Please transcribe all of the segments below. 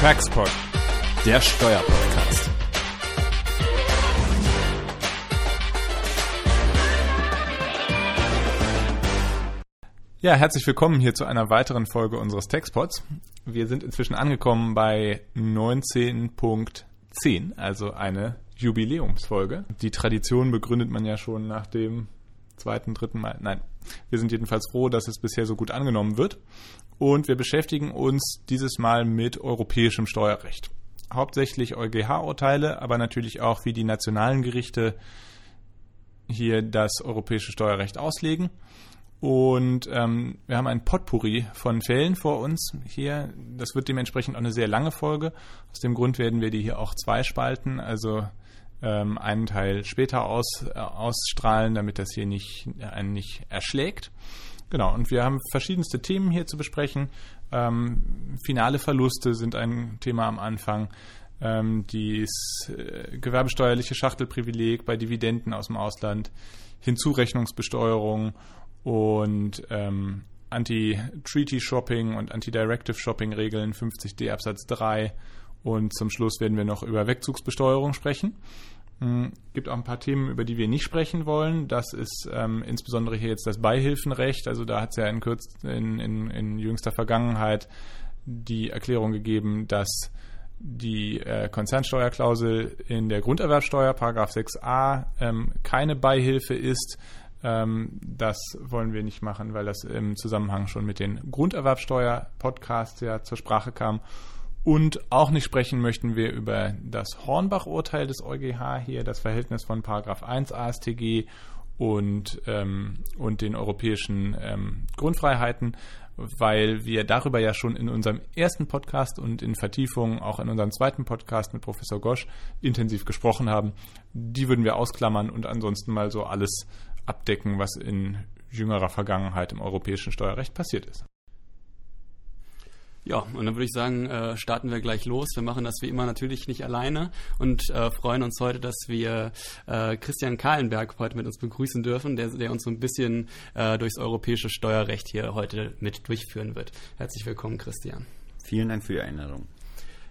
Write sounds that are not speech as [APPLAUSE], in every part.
Taxpod, der Steuerpodcast. Ja, herzlich willkommen hier zu einer weiteren Folge unseres Taxpods. Wir sind inzwischen angekommen bei 19.10, also eine Jubiläumsfolge. Die Tradition begründet man ja schon nach dem zweiten, dritten Mal. Nein, wir sind jedenfalls froh, dass es bisher so gut angenommen wird. Und wir beschäftigen uns dieses Mal mit europäischem Steuerrecht. Hauptsächlich EuGH-Urteile, aber natürlich auch, wie die nationalen Gerichte hier das europäische Steuerrecht auslegen. Und ähm, wir haben ein Potpourri von Fällen vor uns hier. Das wird dementsprechend auch eine sehr lange Folge. Aus dem Grund werden wir die hier auch zwei spalten. Also ähm, einen Teil später aus, äh, ausstrahlen, damit das hier nicht, einen nicht erschlägt. Genau, und wir haben verschiedenste Themen hier zu besprechen. Ähm, finale Verluste sind ein Thema am Anfang. Ähm, das äh, gewerbesteuerliche Schachtelprivileg bei Dividenden aus dem Ausland, Hinzurechnungsbesteuerung und ähm, Anti-Treaty-Shopping und Anti-Directive-Shopping-Regeln 50d Absatz 3 und zum Schluss werden wir noch über Wegzugsbesteuerung sprechen. Hm, gibt auch ein paar Themen, über die wir nicht sprechen wollen. Das ist ähm, insbesondere hier jetzt das Beihilfenrecht. Also da hat es ja in, kürz, in, in, in, jüngster Vergangenheit die Erklärung gegeben, dass die äh, Konzernsteuerklausel in der Grunderwerbsteuer, Paragraph 6a, ähm, keine Beihilfe ist. Ähm, das wollen wir nicht machen, weil das im Zusammenhang schon mit den Grunderwerbsteuer-Podcasts ja zur Sprache kam. Und auch nicht sprechen möchten wir über das Hornbach-Urteil des EuGH hier, das Verhältnis von Paragraph 1 AStG und, ähm, und den europäischen ähm, Grundfreiheiten, weil wir darüber ja schon in unserem ersten Podcast und in Vertiefung auch in unserem zweiten Podcast mit Professor Gosch intensiv gesprochen haben. Die würden wir ausklammern und ansonsten mal so alles abdecken, was in jüngerer Vergangenheit im europäischen Steuerrecht passiert ist. Ja, und dann würde ich sagen, äh, starten wir gleich los. Wir machen das wie immer natürlich nicht alleine und äh, freuen uns heute, dass wir äh, Christian Kahlenberg heute mit uns begrüßen dürfen, der, der uns so ein bisschen äh, durchs europäische Steuerrecht hier heute mit durchführen wird. Herzlich willkommen, Christian. Vielen Dank für die Einladung.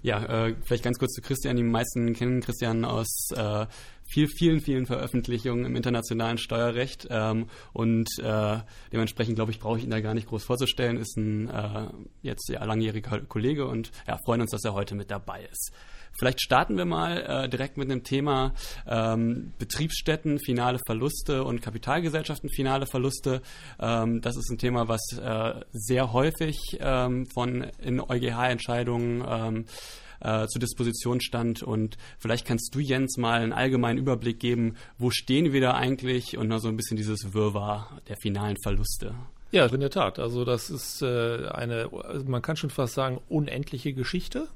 Ja, äh, vielleicht ganz kurz zu Christian. Die meisten kennen Christian aus äh, viel, vielen, vielen Veröffentlichungen im internationalen Steuerrecht ähm, und äh, dementsprechend, glaube ich, brauche ich ihn da gar nicht groß vorzustellen. Ist ein äh, jetzt ja langjähriger Kollege und ja, freuen uns, dass er heute mit dabei ist. Vielleicht starten wir mal äh, direkt mit dem Thema ähm, Betriebsstätten, finale Verluste und Kapitalgesellschaften, finale Verluste. Ähm, das ist ein Thema, was äh, sehr häufig ähm, von in EuGH-Entscheidungen ähm, äh, zur Disposition stand. Und vielleicht kannst du, Jens, mal einen allgemeinen Überblick geben, wo stehen wir da eigentlich und noch so ein bisschen dieses Wirrwarr der finalen Verluste. Ja, in der Tat. Also das ist äh, eine, man kann schon fast sagen, unendliche Geschichte.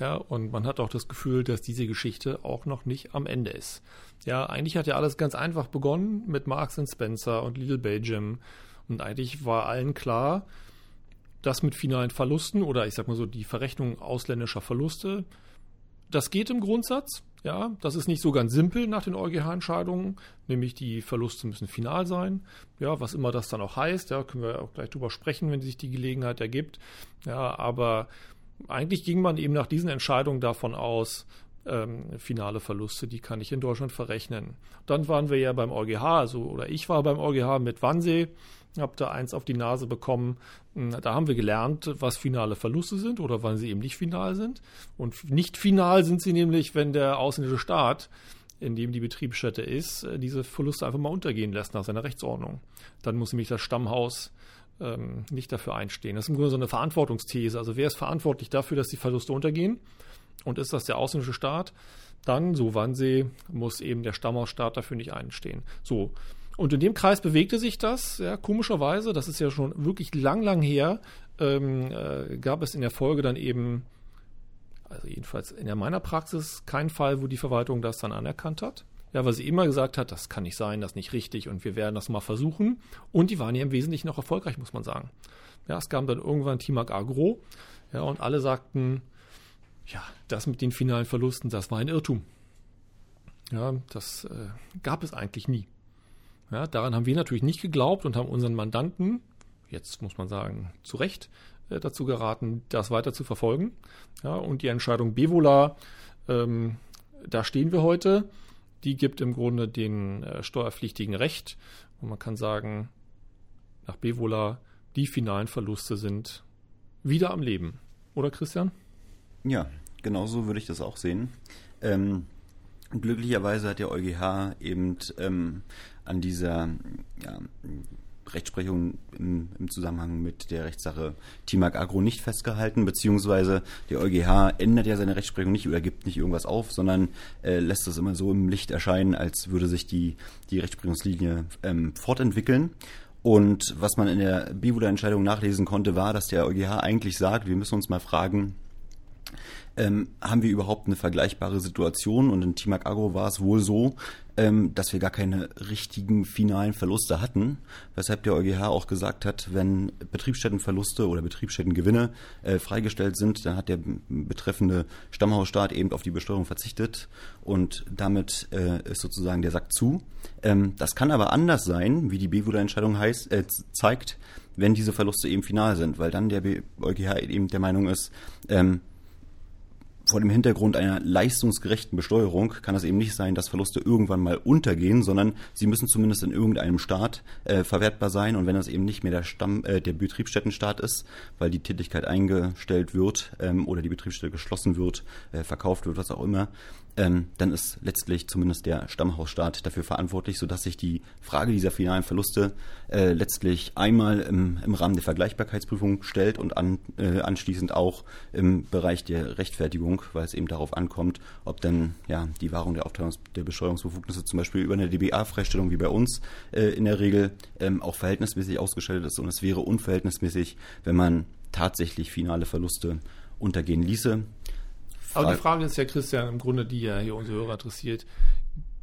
Ja, und man hat auch das Gefühl, dass diese Geschichte auch noch nicht am Ende ist. Ja, eigentlich hat ja alles ganz einfach begonnen mit Marks Spencer und Little Belgium. Und eigentlich war allen klar, das mit finalen Verlusten oder ich sag mal so die Verrechnung ausländischer Verluste, das geht im Grundsatz. Ja, das ist nicht so ganz simpel nach den EuGH-Entscheidungen, nämlich die Verluste müssen final sein. Ja, was immer das dann auch heißt, ja, können wir auch gleich drüber sprechen, wenn sich die Gelegenheit ergibt. Ja, aber eigentlich ging man eben nach diesen Entscheidungen davon aus, ähm, finale Verluste, die kann ich in Deutschland verrechnen. Dann waren wir ja beim EuGH, also oder ich war beim EuGH mit Wannsee habe da eins auf die Nase bekommen. Hm, da haben wir gelernt, was finale Verluste sind oder wann sie eben nicht final sind. Und nicht final sind sie nämlich, wenn der ausländische Staat, in dem die Betriebsstätte ist, äh, diese Verluste einfach mal untergehen lässt nach seiner Rechtsordnung. Dann muss nämlich das Stammhaus ähm, nicht dafür einstehen. Das ist im Grunde so eine Verantwortungsthese. Also wer ist verantwortlich dafür, dass die Verluste untergehen? Und ist das der ausländische Staat? Dann, so Wannsee, muss eben der Stammhausstaat dafür nicht einstehen. So, und in dem Kreis bewegte sich das, ja, komischerweise, das ist ja schon wirklich lang, lang her, ähm, äh, gab es in der Folge dann eben, also jedenfalls in meiner Praxis, keinen Fall, wo die Verwaltung das dann anerkannt hat. Ja, weil sie immer gesagt hat, das kann nicht sein, das ist nicht richtig und wir werden das mal versuchen. Und die waren ja im Wesentlichen auch erfolgreich, muss man sagen. Ja, es kam dann irgendwann Timac Agro, ja, und alle sagten, ja, das mit den finalen Verlusten, das war ein Irrtum. Ja, das äh, gab es eigentlich nie. Ja, daran haben wir natürlich nicht geglaubt und haben unseren Mandanten, jetzt muss man sagen, zu Recht, äh, dazu geraten, das weiter zu verfolgen. Ja, und die Entscheidung Bevola, ähm, da stehen wir heute, die gibt im Grunde den äh, Steuerpflichtigen Recht. Und man kann sagen, nach Bevola, die finalen Verluste sind wieder am Leben. Oder Christian? Ja, genauso würde ich das auch sehen. Ähm, glücklicherweise hat der EuGH eben ähm, an dieser ja, Rechtsprechung im, im, Zusammenhang mit der Rechtssache Timac Agro nicht festgehalten, beziehungsweise der EuGH ändert ja seine Rechtsprechung nicht oder gibt nicht irgendwas auf, sondern äh, lässt es immer so im Licht erscheinen, als würde sich die, die Rechtsprechungslinie ähm, fortentwickeln. Und was man in der Bivuda-Entscheidung nachlesen konnte, war, dass der EuGH eigentlich sagt, wir müssen uns mal fragen, ähm, haben wir überhaupt eine vergleichbare Situation? Und in Timac Agro war es wohl so, ähm, dass wir gar keine richtigen finalen Verluste hatten, weshalb der EuGH auch gesagt hat, wenn Betriebsstättenverluste oder Betriebsstättengewinne äh, freigestellt sind, dann hat der betreffende Stammhausstaat eben auf die Besteuerung verzichtet und damit äh, ist sozusagen der Sack zu. Ähm, das kann aber anders sein, wie die BWUDA-Entscheidung heißt, äh, zeigt, wenn diese Verluste eben final sind, weil dann der EuGH eben der Meinung ist, ähm, vor dem Hintergrund einer leistungsgerechten Besteuerung kann es eben nicht sein, dass Verluste irgendwann mal untergehen, sondern sie müssen zumindest in irgendeinem Staat äh, verwertbar sein. Und wenn das eben nicht mehr der Stamm, äh, der Betriebsstättenstaat ist, weil die Tätigkeit eingestellt wird ähm, oder die Betriebsstätte geschlossen wird, äh, verkauft wird, was auch immer, ähm, dann ist letztlich zumindest der Stammhausstaat dafür verantwortlich, sodass sich die Frage dieser finalen Verluste äh, letztlich einmal im, im, Rahmen der Vergleichbarkeitsprüfung stellt und an, äh, anschließend auch im Bereich der Rechtfertigung, weil es eben darauf ankommt, ob denn ja die Wahrung der Aufteilungs der Besteuerungsbefugnisse zum Beispiel über eine DBA-Freistellung wie bei uns äh, in der Regel ähm, auch verhältnismäßig ausgestellt ist und es wäre unverhältnismäßig, wenn man tatsächlich finale Verluste untergehen ließe. Aber die Frage ist ja, Christian, im Grunde, die ja hier unsere Hörer interessiert.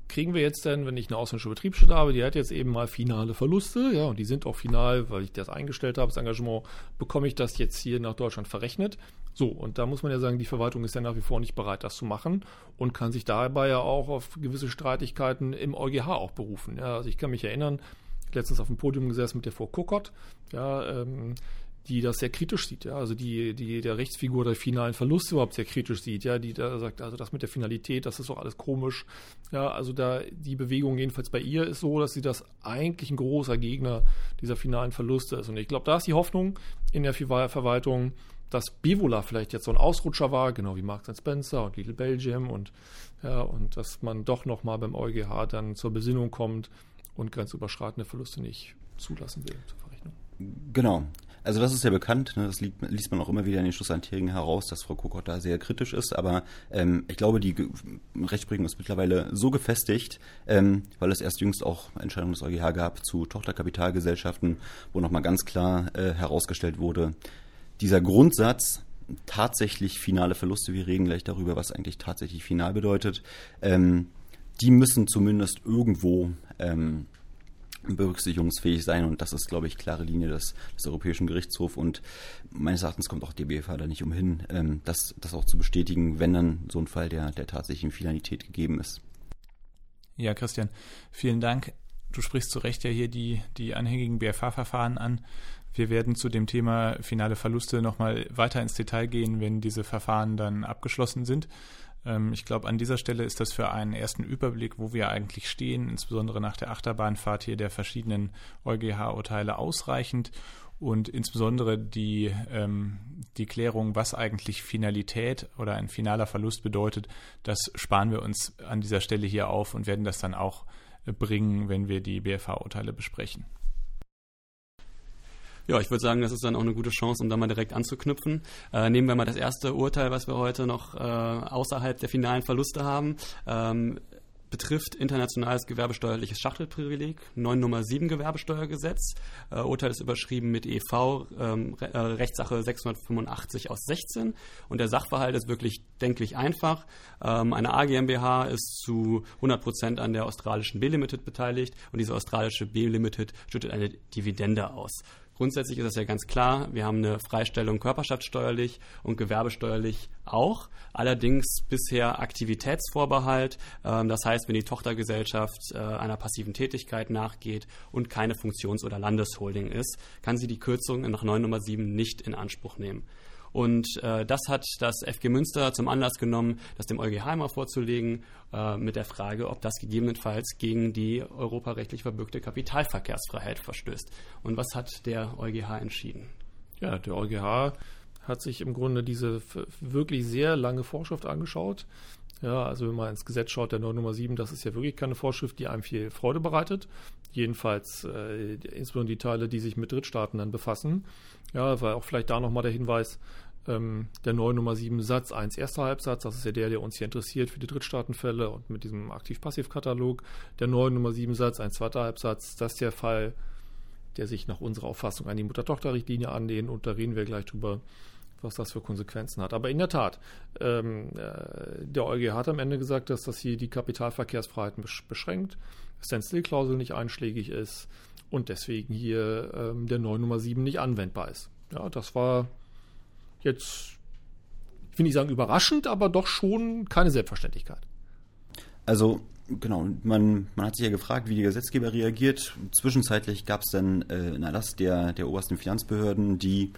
Kriegen wir jetzt denn, wenn ich eine ausländische Betriebsstätte habe, die hat jetzt eben mal finale Verluste, ja, und die sind auch final, weil ich das eingestellt habe, das Engagement, bekomme ich das jetzt hier nach Deutschland verrechnet? So, und da muss man ja sagen, die Verwaltung ist ja nach wie vor nicht bereit, das zu machen und kann sich dabei ja auch auf gewisse Streitigkeiten im EuGH auch berufen. Ja, also ich kann mich erinnern, letztens auf dem Podium gesessen mit der Frau Kokott, ja, ähm, die das sehr kritisch sieht, ja, also die, die der Rechtsfigur der finalen Verluste überhaupt sehr kritisch sieht, ja, die da sagt, also das mit der Finalität, das ist doch alles komisch, ja, also da die Bewegung jedenfalls bei ihr ist so, dass sie das eigentlich ein großer Gegner dieser finalen Verluste ist und ich glaube, da ist die Hoffnung in der Verwaltung, dass Bivola vielleicht jetzt so ein Ausrutscher war, genau wie Marks Spencer und Little Belgium und ja, und dass man doch nochmal beim EuGH dann zur Besinnung kommt und grenzüberschreitende Verluste nicht zulassen will zur Verrechnung. Genau. Also das ist ja bekannt, ne? das liest man auch immer wieder in den Schlussanträgen heraus, dass Frau Kokott da sehr kritisch ist, aber ähm, ich glaube, die Rechtsprechung ist mittlerweile so gefestigt, ähm, weil es erst jüngst auch Entscheidungen des EuGH gab zu Tochterkapitalgesellschaften, wo nochmal ganz klar äh, herausgestellt wurde, dieser Grundsatz, tatsächlich finale Verluste, wir reden gleich darüber, was eigentlich tatsächlich final bedeutet, ähm, die müssen zumindest irgendwo ähm, berücksichtigungsfähig sein und das ist, glaube ich, klare Linie des, des Europäischen Gerichtshofs und meines Erachtens kommt auch die BFH da nicht umhin, ähm, das, das auch zu bestätigen, wenn dann so ein Fall der, der tatsächlichen Finalität gegeben ist. Ja, Christian, vielen Dank. Du sprichst zu Recht ja hier die, die anhängigen BFH-Verfahren an. Wir werden zu dem Thema finale Verluste nochmal weiter ins Detail gehen, wenn diese Verfahren dann abgeschlossen sind. Ähm, ich glaube, an dieser Stelle ist das für einen ersten Überblick, wo wir eigentlich stehen, insbesondere nach der Achterbahnfahrt hier der verschiedenen EuGH-Urteile ausreichend und insbesondere die, ähm, die Klärung, was eigentlich Finalität oder ein finaler Verlust bedeutet, das sparen wir uns an dieser Stelle hier auf und werden das dann auch bringen, wenn wir die BFH-Urteile besprechen. Ja, ich würde sagen, das ist dann auch eine gute Chance, um da mal direkt anzuknüpfen. Äh, nehmen wir mal das erste Urteil, was wir heute noch äh, außerhalb der finalen Verluste haben. Ähm, betrifft internationales gewerbesteuerliches Schachtelprivileg, 9 Nummer 7 Gewerbesteuergesetz. Äh, Urteil ist überschrieben mit EV, ähm, Re äh, Rechtssache 685 aus 16. Und der Sachverhalt ist wirklich denklich einfach. Ähm, eine AGMBH ist zu 100 Prozent an der australischen B-Limited beteiligt und diese australische B-Limited schüttet eine Dividende aus. Grundsätzlich ist es ja ganz klar, wir haben eine Freistellung körperschaftssteuerlich und gewerbesteuerlich auch. Allerdings bisher Aktivitätsvorbehalt. Ähm, das heißt, wenn die Tochtergesellschaft äh, einer passiven Tätigkeit nachgeht und keine Funktions- oder Landesholding ist, kann sie die Kürzung nach 9 Nummer 7 nicht in Anspruch nehmen. Und äh, das hat das FG Münster zum Anlass genommen, das dem EuGH einmal vorzulegen, äh, mit der Frage, ob das gegebenenfalls gegen die europarechtlich verbürgte Kapitalverkehrsfreiheit verstößt. Und was hat der EuGH entschieden? Ja, der EuGH hat sich im Grunde diese wirklich sehr lange Vorschrift angeschaut. Ja, also wenn man ins Gesetz schaut, der 9 Nummer 7, das ist ja wirklich keine Vorschrift, die einem viel Freude bereitet. Jedenfalls äh, insbesondere die Teile, die sich mit Drittstaaten dann befassen. Ja, weil auch vielleicht da nochmal der Hinweis, ähm, der 9 Nummer 7 Satz 1 erster Halbsatz, das ist ja der, der uns hier interessiert für die Drittstaatenfälle und mit diesem Aktiv-Passiv-Katalog. Der 9 Nummer 7 Satz 1 zweiter Halbsatz, das ist der Fall, der sich nach unserer Auffassung an die Mutter-Tochter-Richtlinie anlehnt und da reden wir gleich drüber, was das für Konsequenzen hat. Aber in der Tat, ähm, äh, der EuGH hat am Ende gesagt, dass das hier die Kapitalverkehrsfreiheiten beschränkt, Standstill-Klausel nicht einschlägig ist und deswegen hier ähm, der 9 Nummer 7 nicht anwendbar ist. Ja, das war jetzt, ich will nicht sagen überraschend, aber doch schon keine Selbstverständlichkeit. Also genau, man, man hat sich ja gefragt, wie der Gesetzgeber reagiert. Zwischenzeitlich gab es dann äh, einen Erlass der, der obersten Finanzbehörden, die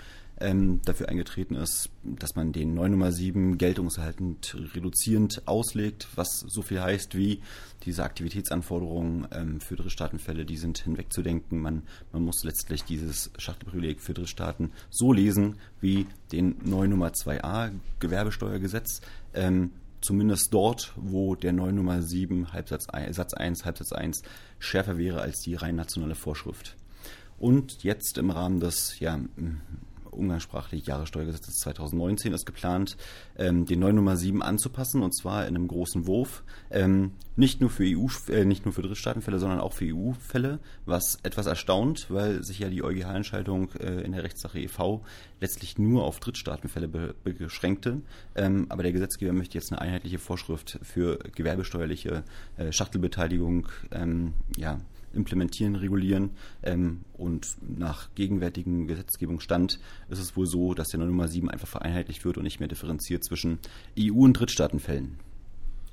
ähm, dafür eingetreten ist, dass man den 9 Nummer 7 geltungserhaltend reduzierend auslegt, was so viel heißt wie diese Aktivitätsanforderungen ähm, für Drittstaatenfälle, die sind hinwegzudenken. Man, man muss letztlich dieses Schachtelprivileg für Drittstaaten so lesen wie den 9 Nummer 2a Gewerbesteuergesetz. Ähm, zumindest dort, wo der 9 Nummer 7 Halbsatz 1, Satz 1, Halbsatz 1 schärfer wäre als die rein nationale Vorschrift. Und jetzt im Rahmen des ja, umgangssprachlich Jahressteuergesetzes 2019 ist geplant, ähm, den 9 Nummer 7 anzupassen und zwar in einem großen Wurf. Ähm, nicht nur für EU, äh, nicht nur für Drittstaatenfälle, sondern auch für EU-Fälle, was etwas erstaunt, weil sich ja die EuGH-Entscheidung äh, in der Rechtssache e.V. letztlich nur auf Drittstaatenfälle be beschränkte. Ähm, aber der Gesetzgeber möchte jetzt eine einheitliche Vorschrift für gewerbesteuerliche äh, Schachtelbeteiligung ähm, ja, implementieren, regulieren. Ähm, und nach gegenwärtigem Gesetzgebungsstand ist es wohl so, dass der Nummer 7 einfach vereinheitlicht wird und nicht mehr differenziert zwischen EU- und Drittstaatenfällen.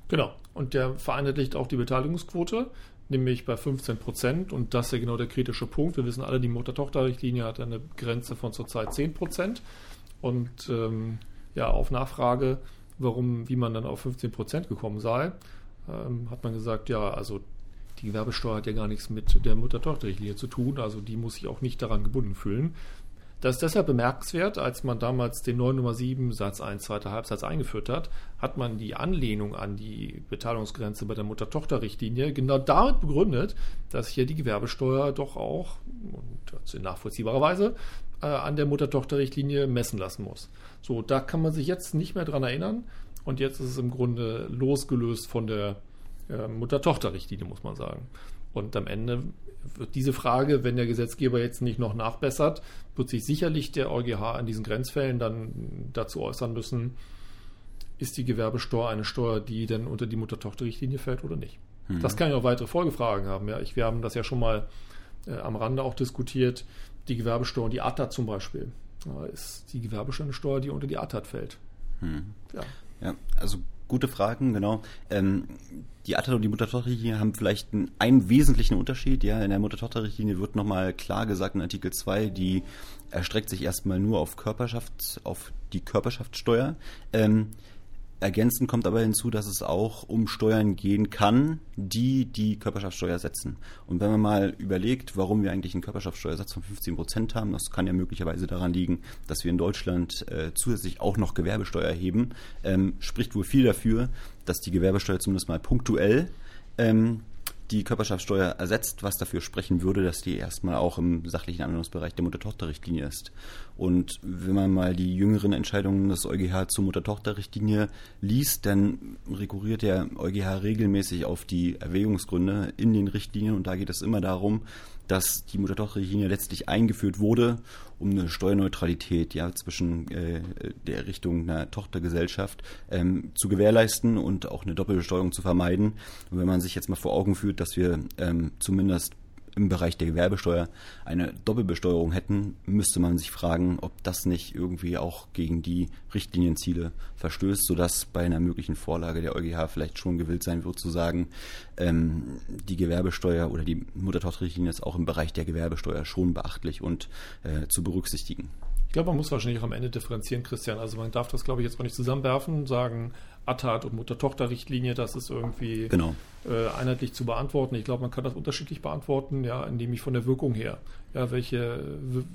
Genau. Und der vereinheitlicht auch die Beteiligungsquote, nämlich bei 15 Prozent. Und das ist ja genau der kritische Punkt. Wir wissen alle, die Mutter-Tochter-Richtlinie hat eine Grenze von zurzeit 10 Prozent. Und ähm, ja, auf Nachfrage, warum, wie man dann auf 15 Prozent gekommen sei, ähm, hat man gesagt, ja, also die Gewerbesteuer hat ja gar nichts mit der Mutter-Tochter-Richtlinie zu tun, also die muss sich auch nicht daran gebunden fühlen. Das ist deshalb bemerkenswert, als man damals den 9 Nummer 7 Satz 1 zweiter Halbsatz eingeführt hat, hat man die Anlehnung an die Beteiligungsgrenze bei der Mutter-Tochter-Richtlinie genau damit begründet, dass hier die Gewerbesteuer doch auch, und in nachvollziehbarer Weise, äh, an der Mutter-Tochter-Richtlinie messen lassen muss. So, da kann man sich jetzt nicht mehr dran erinnern und jetzt ist es im Grunde losgelöst von der äh, Mutter-Tochter-Richtlinie, muss man sagen. Und am Ende wird diese Frage, wenn der Gesetzgeber jetzt nicht noch nachbessert, wird sich sicherlich der EuGH in diesen Grenzfällen dann dazu äußern müssen, ist die Gewerbesteuer eine Steuer, die denn unter die Mutter-Tochter-Richtlinie fällt oder nicht. Mhm. Das kann ja auch weitere Folgefragen haben. Ja, ich, wir haben das ja schon mal äh, am Rande auch diskutiert. Die Gewerbesteuer und die ATAT zum Beispiel. Ja, ist die Gewerbesteuer eine Steuer, die unter die ATAT fällt? Mhm. Ja. ja, also Gute Fragen, genau. Ähm, die Atta und die Mutter-Tochter-Richtlinie haben vielleicht einen, einen, wesentlichen Unterschied. Ja, in der Mutter-Tochter-Richtlinie wird nochmal klar gesagt in Artikel 2, die erstreckt sich erstmal nur auf Körperschaft, auf die Körperschaftssteuer. Ähm, Ergänzend kommt aber hinzu, dass es auch um Steuern gehen kann, die die Körperschaftssteuer setzen. Und wenn man mal überlegt, warum wir eigentlich einen Körperschaftssteuersatz von 15 Prozent haben, das kann ja möglicherweise daran liegen, dass wir in Deutschland äh, zusätzlich auch noch Gewerbesteuer erheben, ähm, spricht wohl viel dafür, dass die Gewerbesteuer zumindest mal punktuell ähm, die Körperschaftssteuer ersetzt, was dafür sprechen würde, dass die erstmal auch im sachlichen Anwendungsbereich der Mutter-Tochter-Richtlinie ist. Und wenn man mal die jüngeren Entscheidungen des EuGH zur Mutter-Tochter-Richtlinie liest, dann rekurriert der EuGH regelmäßig auf die Erwägungsgründe in den Richtlinien und da geht es immer darum, dass die Mutter-Tochter-Richtlinie letztlich eingeführt wurde, um eine Steuerneutralität ja, zwischen äh, der Richtung einer Tochtergesellschaft ähm, zu gewährleisten und auch eine Doppelbesteuerung zu vermeiden. Und wenn man sich jetzt mal vor Augen führt, dass wir ähm, zumindest im Bereich der Gewerbesteuer eine Doppelbesteuerung hätten, müsste man sich fragen, ob das nicht irgendwie auch gegen die Richtlinienziele verstößt, sodass bei einer möglichen Vorlage der EuGH vielleicht schon gewillt sein wird zu sagen, ähm, die Gewerbesteuer oder die Mutter-Tochter-Richtlinie ist auch im Bereich der Gewerbesteuer schon beachtlich und äh, zu berücksichtigen. Ich glaube, man muss wahrscheinlich auch am Ende differenzieren, Christian. Also man darf das, glaube ich, jetzt auch nicht zusammenwerfen, sagen, ATAT und Mutter-Tochter-Richtlinie, das ist irgendwie genau. äh, einheitlich zu beantworten. Ich glaube, man kann das unterschiedlich beantworten, ja, indem ich von der Wirkung her, ja, welche,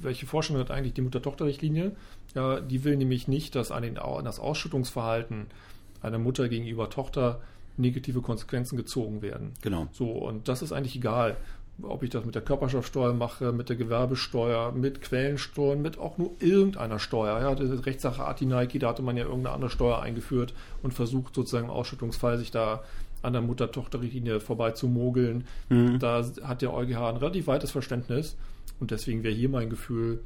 welche Forschung hat eigentlich die Mutter-Tochter-Richtlinie? Ja, die will nämlich nicht, dass an, den, an das Ausschüttungsverhalten einer Mutter gegenüber Tochter negative Konsequenzen gezogen werden. Genau. So, und das ist eigentlich egal ob ich das mit der Körperschaftsteuer mache, mit der Gewerbesteuer, mit Quellensteuern, mit auch nur irgendeiner Steuer. Ja, die Rechtssache Atinaiki, da hatte man ja irgendeine andere Steuer eingeführt und versucht sozusagen im Ausschüttungsfall sich da an der Mutter-Tochter-Richtlinie vorbei zu mogeln. Mhm. Da hat der EuGH ein relativ weites Verständnis und deswegen wäre hier mein Gefühl,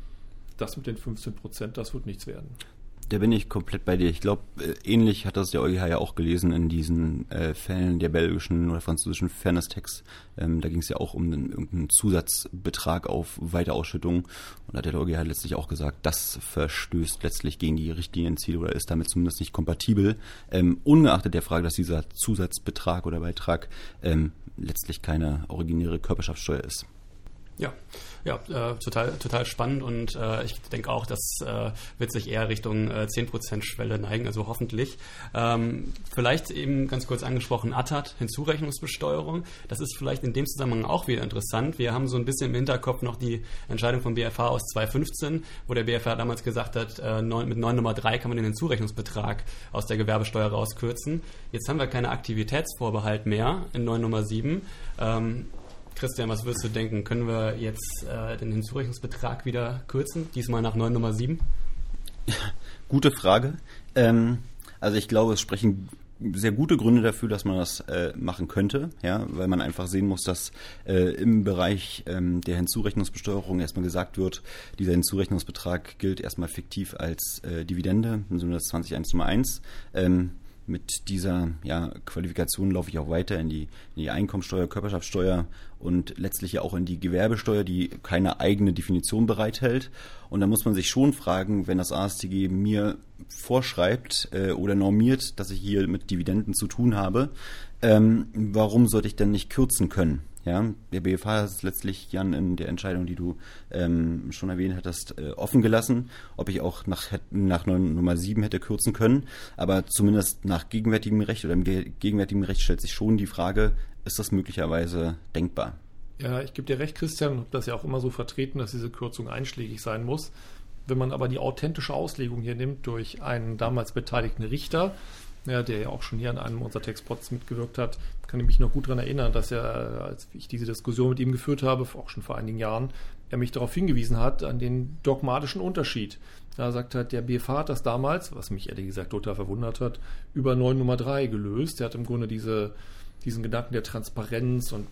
das mit den 15 Prozent, das wird nichts werden. Da bin ich komplett bei dir. Ich glaube, äh, ähnlich hat das der EuGH ja auch gelesen in diesen äh, Fällen der belgischen oder französischen Fairness-Tax. Ähm, da ging es ja auch um einen, irgendeinen Zusatzbetrag auf Weiterausschüttung. Und da hat der EuGH letztlich auch gesagt, das verstößt letztlich gegen die Richtlinienziele oder ist damit zumindest nicht kompatibel. Ähm, ungeachtet der Frage, dass dieser Zusatzbetrag oder Beitrag ähm, letztlich keine originäre Körperschaftssteuer ist. Ja, ja, äh, total, total spannend und äh, ich denke auch, das äh, wird sich eher Richtung äh, 10% Schwelle neigen, also hoffentlich. Ähm, vielleicht eben ganz kurz angesprochen, ATAT, Hinzurechnungsbesteuerung. Das ist vielleicht in dem Zusammenhang auch wieder interessant. Wir haben so ein bisschen im Hinterkopf noch die Entscheidung vom BFH aus 2015, wo der BFH damals gesagt hat, äh, neun, mit 9 Nummer 3 kann man den Hinzurechnungsbetrag aus der Gewerbesteuer rauskürzen. Jetzt haben wir keine Aktivitätsvorbehalt mehr in 9 Nummer 7. Ähm, Christian, was würdest du denken? Können wir jetzt äh, den Hinzurechnungsbetrag wieder kürzen? Diesmal nach 9 Nummer 7? [LAUGHS] Gute Frage. Ähm, also ich glaube, es sprechen sehr gute Gründe dafür, dass man das äh, machen könnte, ja, weil man einfach sehen muss, dass äh, im Bereich ähm, der Hinzurechnungsbesteuerung erstmal gesagt wird, dieser Hinzurechnungsbetrag gilt erstmal fiktiv als äh, Dividende, im Sinne des 20101. Ähm, mit dieser ja, Qualifikation laufe ich auch weiter in die, in die Einkommensteuer, Körperschaftssteuer und letztlich ja auch in die Gewerbesteuer, die keine eigene Definition bereithält. Und da muss man sich schon fragen, wenn das ASTG mir vorschreibt äh, oder normiert, dass ich hier mit Dividenden zu tun habe, ähm, warum sollte ich denn nicht kürzen können? Ja, der BFH hat es letztlich, Jan, in der Entscheidung, die du ähm, schon erwähnt hattest, äh, offen gelassen, ob ich auch nach, nach Nummer 7 hätte kürzen können. Aber zumindest nach gegenwärtigem Recht oder im gegenwärtigen Recht stellt sich schon die Frage, ist das möglicherweise denkbar? Ja, ich gebe dir recht, Christian, das ja auch immer so vertreten, dass diese Kürzung einschlägig sein muss. Wenn man aber die authentische Auslegung hier nimmt durch einen damals beteiligten Richter, ja, der ja auch schon hier an einem unserer Textpots mitgewirkt hat, kann ich mich noch gut daran erinnern, dass er, als ich diese Diskussion mit ihm geführt habe, auch schon vor einigen Jahren, er mich darauf hingewiesen hat, an den dogmatischen Unterschied. Da sagt er, der BFH hat das damals, was mich ehrlich gesagt total verwundert hat, über 9 Nummer 3 gelöst. Er hat im Grunde diese, diesen Gedanken der Transparenz und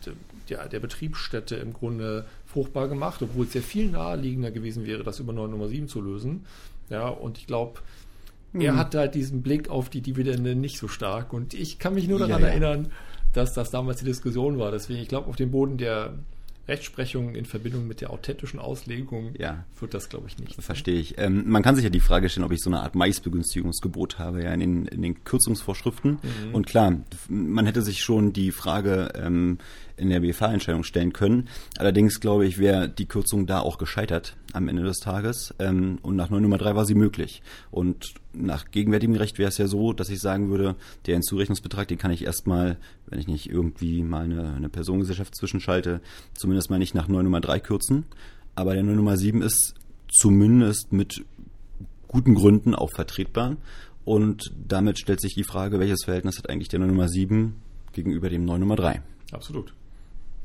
der, der Betriebsstätte im Grunde fruchtbar gemacht, obwohl es ja viel naheliegender gewesen wäre, das über 9 Nummer 7 zu lösen. Ja, und ich glaube, er mhm. hat halt diesen Blick auf die Dividende nicht so stark. Und ich kann mich nur daran ja, ja. erinnern, dass das damals die Diskussion war. Deswegen, ich glaube, auf dem Boden der Rechtsprechung in Verbindung mit der authentischen Auslegung ja. wird das, glaube ich, nicht. Verstehe ich. Ähm, man kann sich ja die Frage stellen, ob ich so eine Art Maisbegünstigungsgebot habe, ja, in den, in den Kürzungsvorschriften. Mhm. Und klar, man hätte sich schon die Frage ähm, in der BFH-Entscheidung stellen können. Allerdings, glaube ich, wäre die Kürzung da auch gescheitert am Ende des Tages. Ähm, und nach 9 Nummer 3 war sie möglich. Und nach gegenwärtigem Recht wäre es ja so, dass ich sagen würde, der Hinzurechnungsbetrag, den kann ich erstmal, wenn ich nicht irgendwie mal eine, eine Personengesellschaft zwischenschalte, zumindest mal nicht nach 9 Nummer 3 kürzen. Aber der 9 Nummer 7 ist zumindest mit guten Gründen auch vertretbar. Und damit stellt sich die Frage, welches Verhältnis hat eigentlich der 9 Nummer 7 gegenüber dem 9 Nummer 3? Absolut.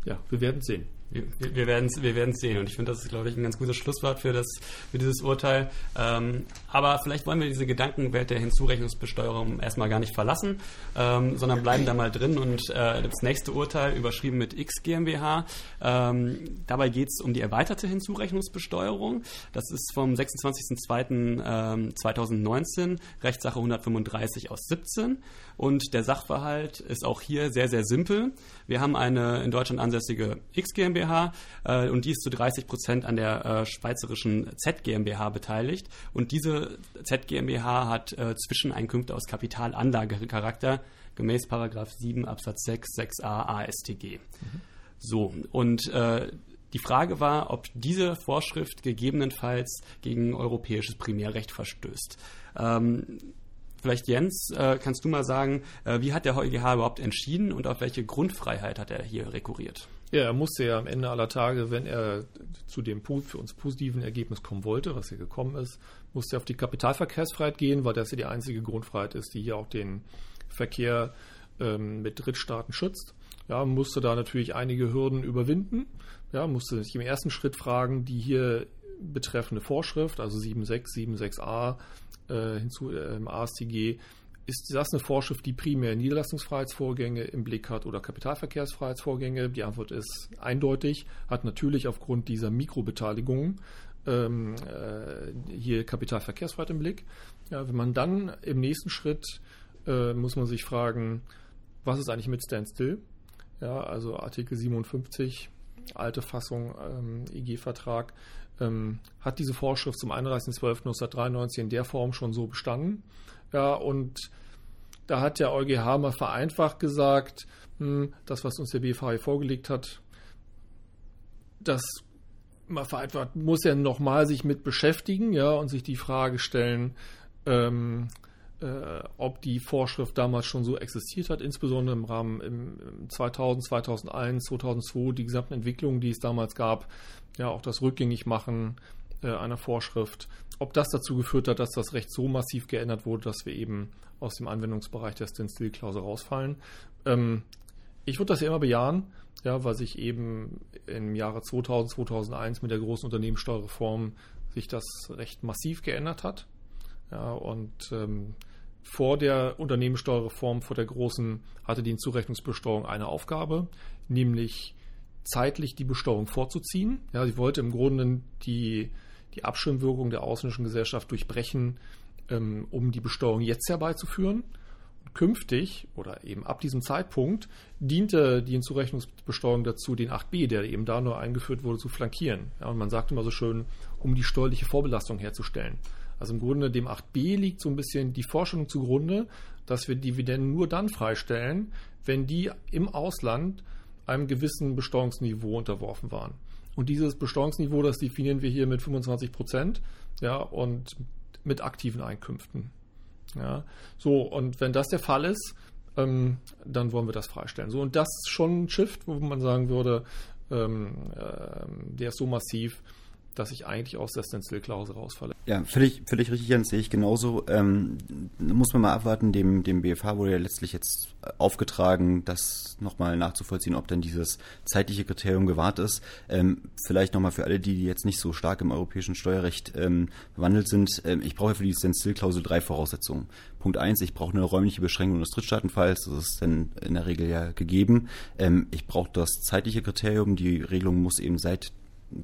Ja, wir werden sehen. Wir, wir werden es wir sehen und ich finde, das ist, glaube ich, ein ganz gutes Schlusswort für, das, für dieses Urteil. Ähm, aber vielleicht wollen wir diese Gedankenwelt der Hinzurechnungsbesteuerung erstmal gar nicht verlassen, ähm, sondern bleiben da mal drin und äh, das nächste Urteil überschrieben mit X GmbH. Ähm, dabei geht es um die erweiterte Hinzurechnungsbesteuerung. Das ist vom 26.02.2019, ähm, Rechtssache 135 aus 17 und der Sachverhalt ist auch hier sehr, sehr simpel. Wir haben eine in Deutschland ansässige X GmbH GmbH äh, und die ist zu 30 Prozent an der äh, schweizerischen Z GmbH beteiligt. Und diese Z GmbH hat äh, Zwischeneinkünfte aus Kapitalanlagecharakter gemäß Paragraph 7 Absatz 6 6a AStG. Mhm. So, und äh, die Frage war, ob diese Vorschrift gegebenenfalls gegen europäisches Primärrecht verstößt. Ähm, vielleicht Jens, äh, kannst du mal sagen, äh, wie hat der EuGH überhaupt entschieden und auf welche Grundfreiheit hat er hier rekurriert? Ja, er musste ja am Ende aller Tage, wenn er zu dem für uns positiven Ergebnis kommen wollte, was hier gekommen ist, musste er auf die Kapitalverkehrsfreiheit gehen, weil das ja die einzige Grundfreiheit ist, die hier auch den Verkehr ähm, mit Drittstaaten schützt. Ja, musste da natürlich einige Hürden überwinden. Ja, musste sich im ersten Schritt fragen, die hier betreffende Vorschrift, also 7.6, 7.6a äh, hinzu äh, im ASTG, ist das eine Vorschrift, die primär Niederlassungsfreiheitsvorgänge im Blick hat oder Kapitalverkehrsfreiheitsvorgänge? Die Antwort ist eindeutig, hat natürlich aufgrund dieser Mikrobeteiligung ähm, äh, hier Kapitalverkehrsfreiheit im Blick. Ja, wenn man dann im nächsten Schritt äh, muss man sich fragen, was ist eigentlich mit Standstill? Ja, also Artikel 57, alte Fassung, ähm, IG-Vertrag, ähm, hat diese Vorschrift zum 31.12.1993 in der Form schon so bestanden. Ja, und da hat der EuGH mal vereinfacht gesagt, hm, das, was uns der hier vorgelegt hat, das mal vereinfacht, muss er nochmal sich mit beschäftigen, ja, und sich die Frage stellen, ähm, äh, ob die Vorschrift damals schon so existiert hat, insbesondere im Rahmen im 2000, 2001, 2002, die gesamten Entwicklungen, die es damals gab, ja auch das Rückgängigmachen äh, einer Vorschrift, ob das dazu geführt hat, dass das Recht so massiv geändert wurde, dass wir eben aus dem Anwendungsbereich der Stand-Still-Klausel rausfallen. Ähm, ich würde das ja immer bejahen, ja, weil sich eben im Jahre 2000, 2001 mit der großen Unternehmenssteuerreform sich das Recht massiv geändert hat. Ja, und ähm, vor der Unternehmenssteuerreform, vor der großen, hatte die Hinzurechnungsbesteuerung eine Aufgabe, nämlich zeitlich die Besteuerung vorzuziehen. Ja, sie wollte im Grunde die, die Abschirmwirkung der ausländischen Gesellschaft durchbrechen, ähm, um die Besteuerung jetzt herbeizuführen. Und künftig oder eben ab diesem Zeitpunkt diente die Hinzurechnungsbesteuerung dazu, den 8b, der eben da nur eingeführt wurde, zu flankieren. Ja, und man sagt immer so schön, um die steuerliche Vorbelastung herzustellen. Also im Grunde dem 8b liegt so ein bisschen die Vorstellung zugrunde, dass wir Dividenden nur dann freistellen, wenn die im Ausland einem gewissen Besteuerungsniveau unterworfen waren. Und dieses Besteuerungsniveau, das definieren wir hier mit 25 Prozent, ja, und mit aktiven Einkünften. Ja, so, und wenn das der Fall ist, ähm, dann wollen wir das freistellen. So, und das ist schon ein Shift, wo man sagen würde, ähm, äh, der ist so massiv, dass ich eigentlich aus der Stencil-Klausel rausfalle. Ja, völlig, völlig richtig, Jens, sehe ich genauso. Ähm, muss man mal abwarten, dem, dem BFH wurde ja letztlich jetzt aufgetragen, das nochmal nachzuvollziehen, ob denn dieses zeitliche Kriterium gewahrt ist. Ähm, vielleicht nochmal für alle, die jetzt nicht so stark im europäischen Steuerrecht ähm, bewandelt sind. Ähm, ich brauche für die Stencil-Klausel drei Voraussetzungen. Punkt eins, ich brauche eine räumliche Beschränkung des Drittstaatenfalls, das ist dann in der Regel ja gegeben. Ähm, ich brauche das zeitliche Kriterium, die Regelung muss eben seit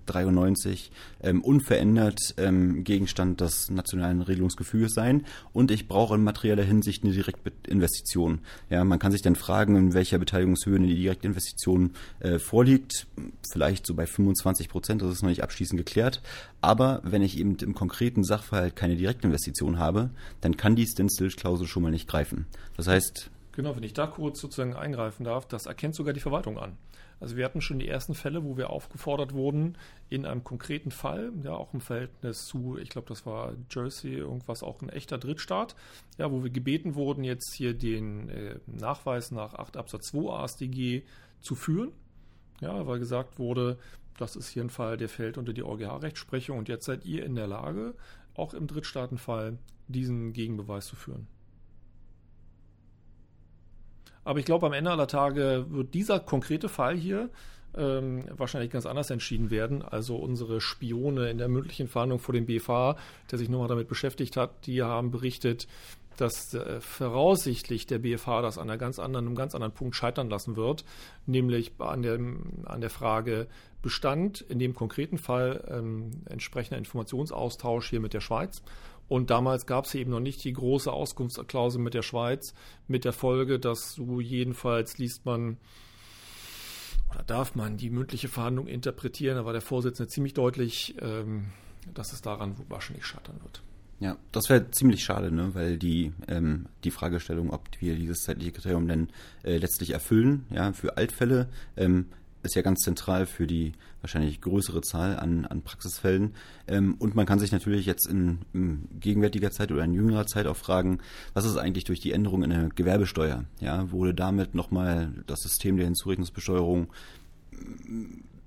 93 ähm, unverändert ähm, Gegenstand des nationalen Regelungsgefühls sein und ich brauche in materieller Hinsicht eine Direktinvestition. Ja, man kann sich dann fragen, in welcher Beteiligungshöhe eine Direktinvestition äh, vorliegt. Vielleicht so bei 25 Prozent, das ist noch nicht abschließend geklärt. Aber wenn ich eben im konkreten Sachverhalt keine Direktinvestition habe, dann kann die Stand-Still-Klausel schon mal nicht greifen. Das heißt, Genau, wenn ich da kurz sozusagen eingreifen darf, das erkennt sogar die Verwaltung an. Also wir hatten schon die ersten Fälle, wo wir aufgefordert wurden, in einem konkreten Fall, ja auch im Verhältnis zu, ich glaube, das war Jersey, irgendwas auch ein echter Drittstaat, ja, wo wir gebeten wurden, jetzt hier den äh, Nachweis nach 8 Absatz 2 ASDG zu führen. Ja, weil gesagt wurde, das ist hier ein Fall, der fällt unter die EuGH-Rechtsprechung und jetzt seid ihr in der Lage, auch im Drittstaatenfall diesen Gegenbeweis zu führen. Aber ich glaube, am Ende aller Tage wird dieser konkrete Fall hier ähm, wahrscheinlich ganz anders entschieden werden. Also unsere Spione in der mündlichen Verhandlung vor dem BFH, der sich nochmal damit beschäftigt hat, die haben berichtet, dass äh, voraussichtlich der BFH das an einer ganz anderen, einem ganz anderen Punkt scheitern lassen wird, nämlich an der, an der Frage Bestand in dem konkreten Fall ähm, entsprechender Informationsaustausch hier mit der Schweiz und damals gab es eben noch nicht die große Auskunftsklausel mit der Schweiz, mit der Folge, dass du jedenfalls liest man oder darf man die mündliche Verhandlung interpretieren. Da war der Vorsitzende ziemlich deutlich, ähm, dass es daran wahrscheinlich scheitern wird. Ja, das wäre ziemlich schade, ne? weil die, ähm, die Fragestellung, ob wir dieses zeitliche Kriterium denn äh, letztlich erfüllen, ja, für Altfälle, ähm, ist ja ganz zentral für die wahrscheinlich größere Zahl an, an Praxisfällen. Ähm, und man kann sich natürlich jetzt in, in, gegenwärtiger Zeit oder in jüngerer Zeit auch fragen, was ist eigentlich durch die Änderung in der Gewerbesteuer? Ja, wurde damit nochmal das System der Hinzurechnungsbesteuerung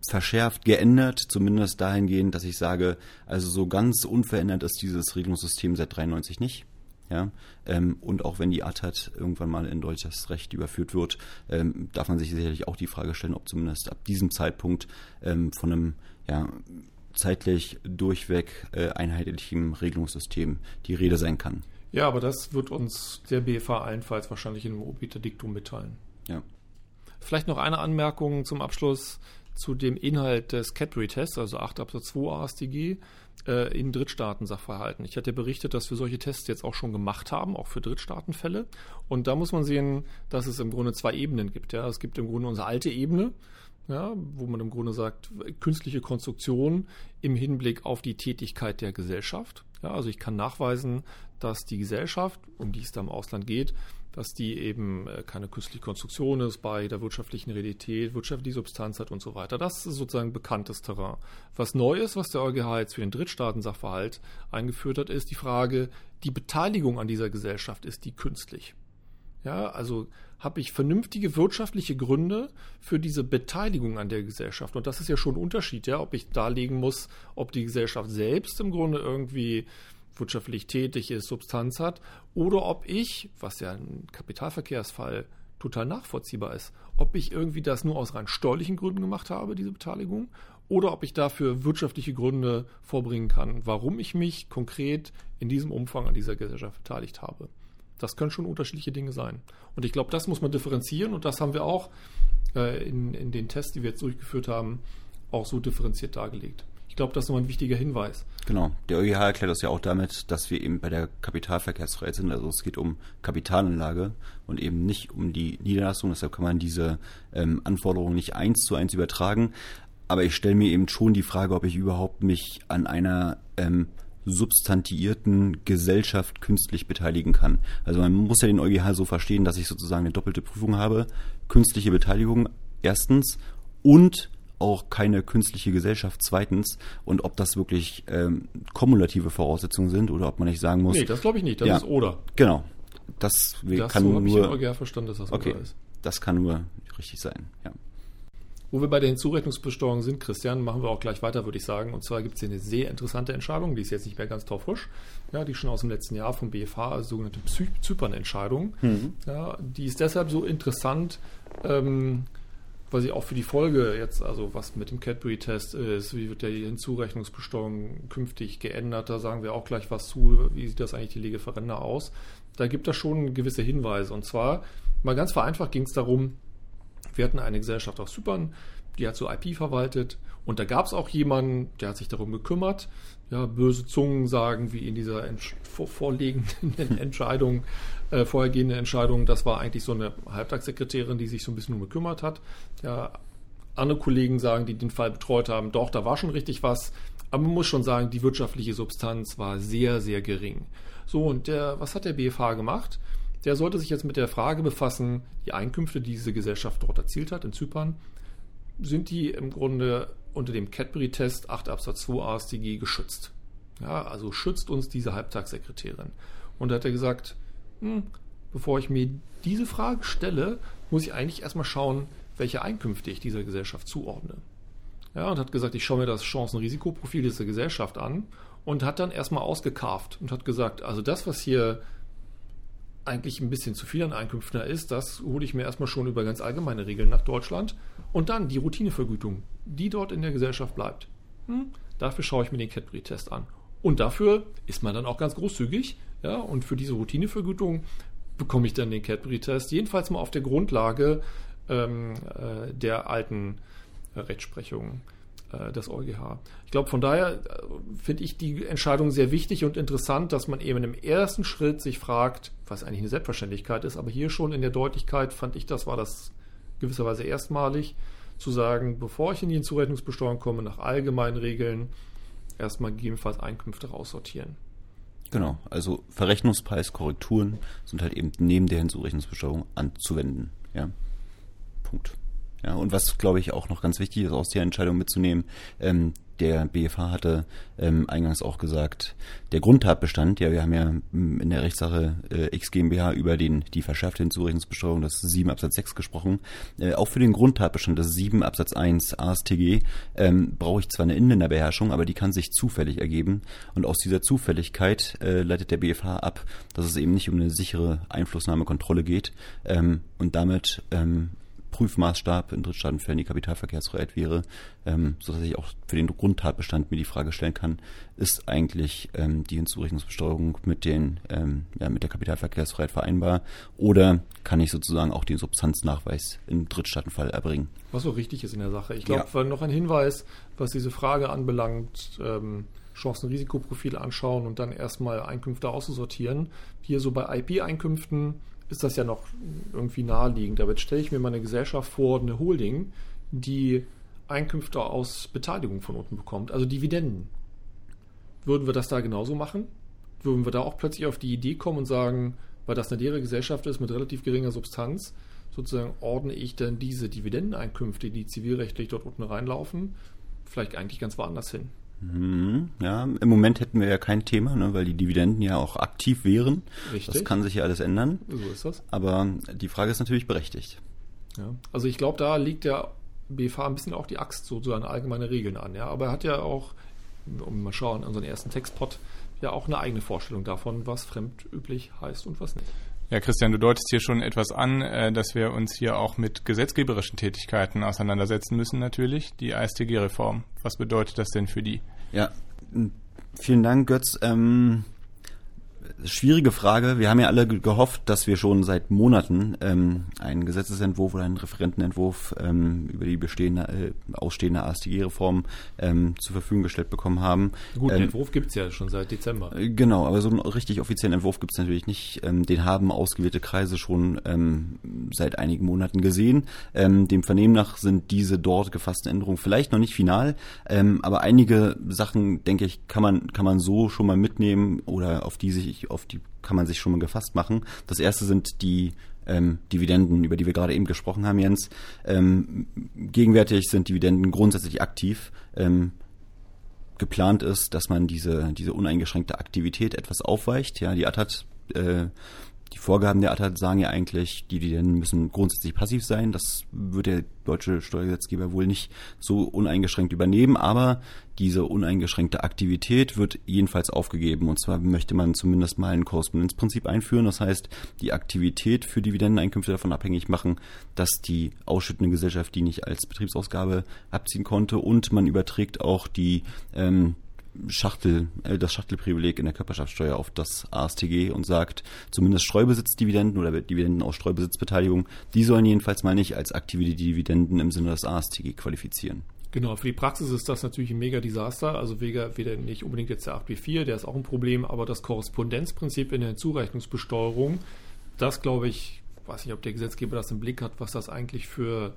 verschärft, geändert, zumindest dahingehend, dass ich sage, also so ganz unverändert ist dieses Regelungssystem seit 93 nicht. Ja, ähm, und auch wenn die ATAT irgendwann mal in deutsches Recht überführt wird, ähm, darf man sich sicherlich auch die Frage stellen, ob zumindest ab diesem Zeitpunkt ähm, von einem ja, zeitlich durchweg äh, einheitlichen Regelungssystem die Rede sein kann. Ja, aber das wird uns der BFH allenfalls wahrscheinlich in einem Obiter-Diktum mitteilen. Ja. Vielleicht noch eine Anmerkung zum Abschluss zu dem Inhalt des Cadbury-Tests, also 8 Absatz 2 AStG, äh, in Drittstaaten-Sachverhalten. Ich hatte berichtet, dass wir solche Tests jetzt auch schon gemacht haben, auch für Drittstaatenfälle. Und da muss man sehen, dass es im Grunde zwei Ebenen gibt. Ja. Es gibt im Grunde unsere alte Ebene, ja, wo man im Grunde sagt, künstliche Konstruktion im Hinblick auf die Tätigkeit der Gesellschaft. Ja, also ich kann nachweisen, dass die Gesellschaft, um die es da im Ausland geht, dass die eben äh, keine künstliche Konstruktion ist bei der wirtschaftlichen Realität, wirtschaftliche Substanz hat und so weiter. Das ist sozusagen bekanntes Terrain. Was neu ist, was der EuGH jetzt für den Drittstaatensachverhalt eingeführt hat, ist die Frage, die Beteiligung an dieser Gesellschaft, ist die künstlich? Ja, also habe ich vernünftige wirtschaftliche Gründe für diese Beteiligung an der Gesellschaft. Und das ist ja schon ein Unterschied, ja, ob ich darlegen muss, ob die Gesellschaft selbst im Grunde irgendwie wirtschaftlich tätig ist, Substanz hat, oder ob ich, was ja ein Kapitalverkehrsfall total nachvollziehbar ist, ob ich irgendwie das nur aus rein steuerlichen Gründen gemacht habe, diese Beteiligung, oder ob ich dafür wirtschaftliche Gründe vorbringen kann, warum ich mich konkret in diesem Umfang an dieser Gesellschaft beteiligt habe. Das können schon unterschiedliche Dinge sein. Und ich glaube, das muss man differenzieren und das haben wir auch äh, in, in den Tests, die wir jetzt durchgeführt haben, auch so differenziert dargelegt. Ich glaube, das ist nochmal ein wichtiger Hinweis. Genau. Der EuGH erklärt das ja auch damit, dass wir eben bei der Kapitalverkehrsfreiheit sind. Also es geht um Kapitalanlage und eben nicht um die Niederlassung. Deshalb kann man diese ähm, Anforderungen nicht eins zu eins übertragen. Aber ich stelle mir eben schon die Frage, ob ich überhaupt mich an einer ähm, substantiierten Gesellschaft künstlich beteiligen kann. Also man muss ja den EuGH so verstehen, dass ich sozusagen eine doppelte Prüfung habe. Künstliche Beteiligung erstens und auch keine künstliche Gesellschaft zweitens und ob das wirklich ähm, kumulative Voraussetzungen sind oder ob man nicht sagen muss. Nee, das glaube ich nicht, das ja, ist oder. Genau. Das, das kann so nur. Ich verstanden, dass das okay, oder ist. Das kann nur richtig sein, ja. Wo wir bei der Hinzurechnungsbesteuerung sind, Christian, machen wir auch gleich weiter, würde ich sagen. Und zwar gibt es hier eine sehr interessante Entscheidung, die ist jetzt nicht mehr ganz taufrisch, ja, die schon aus dem letzten Jahr vom BFH, also sogenannte Zypern-Entscheidung. Mhm. Ja, die ist deshalb so interessant, ähm, sie auch für die Folge jetzt, also was mit dem Cadbury-Test ist, wie wird die Hinzurechnungsbesteuerung künftig geändert, da sagen wir auch gleich was zu, wie sieht das eigentlich die Legeferender aus. Da gibt es schon gewisse Hinweise. Und zwar, mal ganz vereinfacht ging es darum, wir hatten eine Gesellschaft aus Zypern, die hat so IP verwaltet und da gab es auch jemanden, der hat sich darum gekümmert. Ja, böse Zungen sagen, wie in dieser vor vorliegenden [LAUGHS] Entscheidung, äh, vorhergehende Entscheidung, das war eigentlich so eine Halbtagssekretärin, die sich so ein bisschen um gekümmert hat. Ja, andere Kollegen sagen, die den Fall betreut haben, doch, da war schon richtig was. Aber man muss schon sagen, die wirtschaftliche Substanz war sehr, sehr gering. So, und der, was hat der BFH gemacht? Der sollte sich jetzt mit der Frage befassen, die Einkünfte, die diese Gesellschaft dort erzielt hat, in Zypern, sind die im Grunde unter dem Cadbury-Test 8 Absatz 2 AStG geschützt. Ja, also schützt uns diese Halbtagssekretärin. Und da hat er gesagt, hm, bevor ich mir diese Frage stelle, muss ich eigentlich erstmal schauen, welche Einkünfte ich dieser Gesellschaft zuordne. Ja, und hat gesagt, ich schaue mir das Chancen-Risikoprofil dieser Gesellschaft an und hat dann erstmal ausgekarft und hat gesagt, also das, was hier eigentlich ein bisschen zu viel an Einkünften ist, das hole ich mir erstmal schon über ganz allgemeine Regeln nach Deutschland. Und dann die Routinevergütung, die dort in der Gesellschaft bleibt. Hm, dafür schaue ich mir den Cadbury-Test an. Und dafür ist man dann auch ganz großzügig. Ja, und für diese Routinevergütung bekomme ich dann den Cadbury-Test, jedenfalls mal auf der Grundlage ähm, äh, der alten äh, Rechtsprechung äh, des EuGH. Ich glaube, von daher äh, finde ich die Entscheidung sehr wichtig und interessant, dass man eben im ersten Schritt sich fragt, was eigentlich eine Selbstverständlichkeit ist, aber hier schon in der Deutlichkeit fand ich, das war das gewisserweise erstmalig, zu sagen, bevor ich in die Hinzurechnungsbesteuerung komme, nach allgemeinen Regeln erstmal gegebenenfalls Einkünfte raussortieren. Genau, also Verrechnungspreiskorrekturen sind halt eben neben der Hinzurechnungsbesteuerung anzuwenden. Ja. Punkt. Ja, und was, glaube ich, auch noch ganz wichtig ist, aus der Entscheidung mitzunehmen, ähm, der BFH hatte ähm, eingangs auch gesagt, der Grundtatbestand, ja, wir haben ja mm, in der Rechtssache äh, X GmbH über den, die verschärfte Hinzurechnungsbesteuerung, das 7 Absatz 6 gesprochen, äh, auch für den Grundtatbestand, das 7 Absatz 1 ASTG, ähm, brauche ich zwar eine Inländerbeherrschung, aber die kann sich zufällig ergeben. Und aus dieser Zufälligkeit äh, leitet der BFH ab, dass es eben nicht um eine sichere Einflussnahmekontrolle geht ähm, und damit ähm, Prüfmaßstab in Drittstaatenfällen die Kapitalverkehrsfreiheit wäre, ähm, sodass ich auch für den Grundtatbestand mir die Frage stellen kann, ist eigentlich ähm, die Hinzurechnungsbesteuerung mit den ähm, ja, mit der Kapitalverkehrsfreiheit vereinbar oder kann ich sozusagen auch den Substanznachweis im Drittstaatenfall erbringen? Was so richtig ist in der Sache. Ich glaube, ja. noch ein Hinweis, was diese Frage anbelangt, ähm, Chancen-Risikoprofile anschauen und dann erstmal Einkünfte auszusortieren. Hier so bei IP-Einkünften ist das ja noch irgendwie naheliegend. Aber jetzt stelle ich mir mal eine Gesellschaft vor, eine Holding, die Einkünfte aus Beteiligung von unten bekommt, also Dividenden. Würden wir das da genauso machen? Würden wir da auch plötzlich auf die Idee kommen und sagen, weil das eine leere Gesellschaft ist mit relativ geringer Substanz, sozusagen ordne ich dann diese Dividendeneinkünfte, die zivilrechtlich dort unten reinlaufen, vielleicht eigentlich ganz woanders hin? Mhm, ja, im Moment hätten wir ja kein Thema, ne, weil die Dividenden ja auch aktiv wären. Richtig. Das kann sich ja alles ändern. So ist das. Aber die Frage ist natürlich berechtigt. Ja, also ich glaube, da liegt der BFH ein bisschen auch die Axt sozusagen allgemeine Regeln an. Ja, aber er hat ja auch, um mal schauen, unseren ersten Textpot ja auch eine eigene Vorstellung davon, was fremdüblich heißt und was nicht. Ja, Christian, du deutest hier schon etwas an, äh, dass wir uns hier auch mit gesetzgeberischen Tätigkeiten auseinandersetzen müssen, natürlich. Die ASTG-Reform. Was bedeutet das denn für die? Ja, vielen Dank, Götz. Ähm, schwierige Frage. Wir haben ja alle gehofft, dass wir schon seit Monaten ähm, einen Gesetzesentwurf oder einen Referentenentwurf ähm, über die bestehende, äh, ausstehende AStG-Reform ähm, zur Verfügung gestellt bekommen haben. Gut, ähm, den Entwurf gibt's ja schon seit Dezember. Äh, genau, aber so einen richtig offiziellen Entwurf gibt's natürlich nicht. Ähm, den haben ausgewählte Kreise schon ähm, seit einigen Monaten gesehen. Ähm, dem Vernehmen nach sind diese dort gefassten Änderungen vielleicht noch nicht final, ähm, aber einige Sachen, denke ich, kann man, kann man so schon mal mitnehmen oder auf die sich auf die kann man sich schon mal gefasst machen. Das erste sind die ähm, Dividenden, über die wir gerade eben gesprochen haben, Jens. Ähm, gegenwärtig sind Dividenden grundsätzlich aktiv. Ähm, geplant ist, dass man diese, diese uneingeschränkte Aktivität etwas aufweicht. Ja, die ATAT äh, die Vorgaben der ATAT sagen ja eigentlich, die Dividenden müssen grundsätzlich passiv sein. Das wird der deutsche Steuergesetzgeber wohl nicht so uneingeschränkt übernehmen, aber diese uneingeschränkte Aktivität wird jedenfalls aufgegeben. Und zwar möchte man zumindest mal ein Korrespondenzprinzip einführen. Das heißt, die Aktivität für Dividendeneinkünfte davon abhängig machen, dass die ausschüttende Gesellschaft die nicht als Betriebsausgabe abziehen konnte und man überträgt auch die ähm, Schachtel, äh, das Schachtelprivileg in der Körperschaftssteuer auf das ASTG und sagt, zumindest Streubesitzdividenden oder Dividenden aus Streubesitzbeteiligung, die sollen jedenfalls mal nicht als aktive Dividenden im Sinne des ASTG qualifizieren. Genau, für die Praxis ist das natürlich ein Mega-Desaster. Also weder, weder nicht unbedingt jetzt der 8b4, der ist auch ein Problem, aber das Korrespondenzprinzip in der Zurechnungsbesteuerung, das glaube ich, weiß nicht, ob der Gesetzgeber das im Blick hat, was das eigentlich für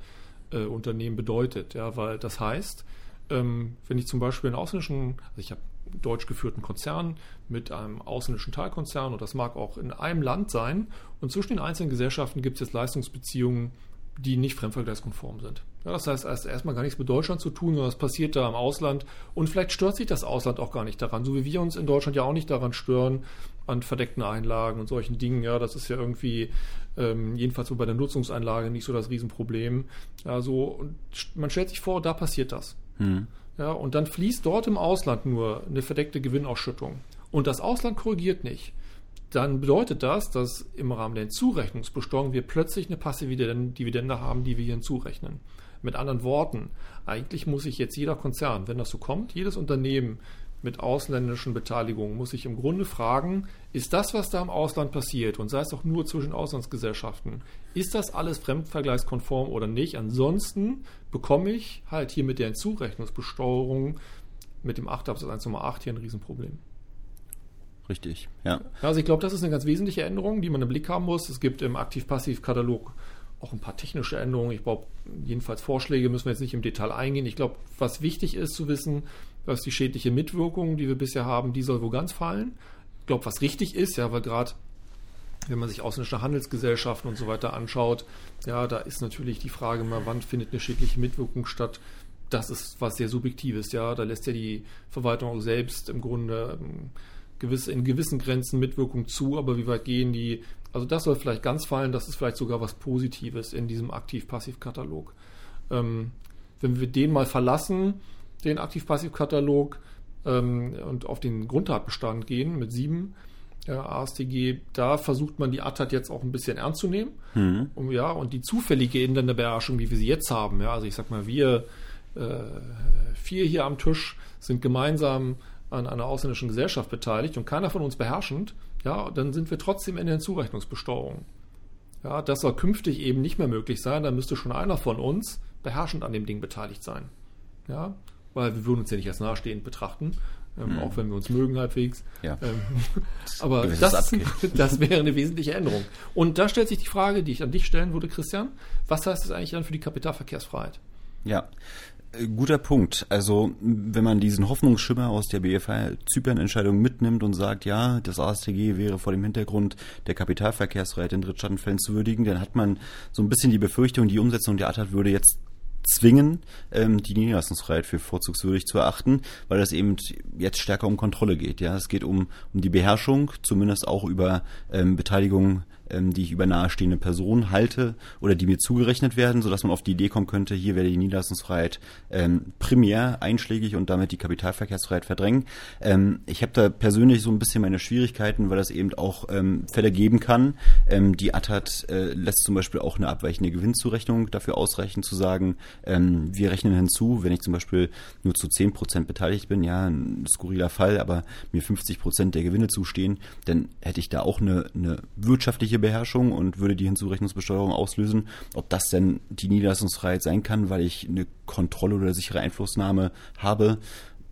äh, Unternehmen bedeutet. Ja, weil das heißt, ähm, wenn ich zum Beispiel einen ausländischen, also ich habe einen deutsch geführten Konzern mit einem ausländischen Teilkonzern und das mag auch in einem Land sein und zwischen den einzelnen Gesellschaften gibt es jetzt Leistungsbeziehungen, die nicht fremdvergleichskonform sind. Ja, das heißt, es hat erstmal gar nichts mit Deutschland zu tun, sondern es passiert da im Ausland und vielleicht stört sich das Ausland auch gar nicht daran, so wie wir uns in Deutschland ja auch nicht daran stören, an verdeckten Einlagen und solchen Dingen. Ja, das ist ja irgendwie ähm, jedenfalls so bei der Nutzungseinlage nicht so das Riesenproblem. Also man stellt sich vor, da passiert das. Mhm. Ja, und dann fließt dort im Ausland nur eine verdeckte Gewinnausschüttung. Und das Ausland korrigiert nicht. Dann bedeutet das, dass im Rahmen der Hinzurechnungsbesteuerung wir plötzlich eine passive Dividende haben, die wir hier hinzurechnen. Mit anderen Worten, eigentlich muss sich jetzt jeder Konzern, wenn das so kommt, jedes Unternehmen mit ausländischen Beteiligungen muss sich im Grunde fragen, ist das, was da im Ausland passiert, und sei es auch nur zwischen Auslandsgesellschaften, ist das alles fremdvergleichskonform oder nicht? Ansonsten bekomme ich halt hier mit der Hinzurechnungsbesteuerung mit dem 8 Absatz 1 Nummer 8 hier ein Riesenproblem. Richtig, ja. Also ich glaube, das ist eine ganz wesentliche Änderung, die man im Blick haben muss. Es gibt im Aktiv-Passiv-Katalog auch ein paar technische Änderungen. Ich glaube, jedenfalls Vorschläge müssen wir jetzt nicht im Detail eingehen. Ich glaube, was wichtig ist zu wissen, dass die schädliche Mitwirkung, die wir bisher haben, die soll wo ganz fallen. Ich glaube, was richtig ist, ja, weil gerade wenn man sich ausländische Handelsgesellschaften und so weiter anschaut, ja, da ist natürlich die Frage mal, wann findet eine schädliche Mitwirkung statt? Das ist was sehr Subjektives, ja. Da lässt ja die Verwaltung auch selbst im Grunde ähm, gewisse, in gewissen Grenzen Mitwirkung zu, aber wie weit gehen die? Also das soll vielleicht ganz fallen, das ist vielleicht sogar was Positives in diesem Aktiv-Passiv-Katalog. Ähm, wenn wir den mal verlassen, den Aktiv-Passiv-Katalog, ähm, und auf den Grundtatbestand gehen mit sieben, ja, ASTG, da versucht man die ATAT jetzt auch ein bisschen ernst zu nehmen. Mhm. Und, ja, und die zufällige Inländerbeherrschung, wie wir sie jetzt haben, ja, also ich sag mal, wir äh, vier hier am Tisch sind gemeinsam an einer ausländischen Gesellschaft beteiligt und keiner von uns beherrschend, ja, dann sind wir trotzdem in der Zurechnungsbesteuerung. Ja, das soll künftig eben nicht mehr möglich sein, da müsste schon einer von uns beherrschend an dem Ding beteiligt sein. Ja, weil wir würden uns ja nicht als nahestehend betrachten, ähm, hm. auch wenn wir uns mögen halbwegs. Ja. Ähm, [LAUGHS] aber das, [LAUGHS] das wäre eine wesentliche Änderung. Und da stellt sich die Frage, die ich an dich stellen würde, Christian, was heißt das eigentlich dann für die Kapitalverkehrsfreiheit? Ja, äh, Guter Punkt. Also, wenn man diesen Hoffnungsschimmer aus der BFH-Zypern-Entscheidung mitnimmt und sagt, ja, das ASTG wäre vor dem Hintergrund der Kapitalverkehrsfreiheit in Drittstaatenfällen zu würdigen, dann hat man so ein bisschen die Befürchtung, die Umsetzung der ATAT würde jetzt zwingen, ähm, die Niederlassungsfreiheit für vorzugswürdig zu erachten, weil es eben jetzt stärker um Kontrolle geht. Ja, es geht um, um die Beherrschung, zumindest auch über ähm, Beteiligung ähm, die ich über nahestehende Personen halte oder die mir zugerechnet werden, sodass man auf die Idee kommen könnte, hier werde die Niederlassungsfreiheit ähm, primär einschlägig und damit die Kapitalverkehrsfreiheit verdrängen. Ähm, ich habe da persönlich so ein bisschen meine Schwierigkeiten, weil das eben auch ähm, Fälle geben kann. Ähm, die ATAT äh, lässt zum Beispiel auch eine abweichende Gewinnzurechnung dafür ausreichen, zu sagen, ähm, wir rechnen hinzu, wenn ich zum Beispiel nur zu 10 Prozent beteiligt bin, ja, ein skurriler Fall, aber mir 50 Prozent der Gewinne zustehen, dann hätte ich da auch eine, eine wirtschaftliche wirtschaftliche Beherrschung und würde die Hinzurechnungsbesteuerung auslösen. Ob das denn die Niederlassungsfreiheit sein kann, weil ich eine Kontrolle oder sichere Einflussnahme habe,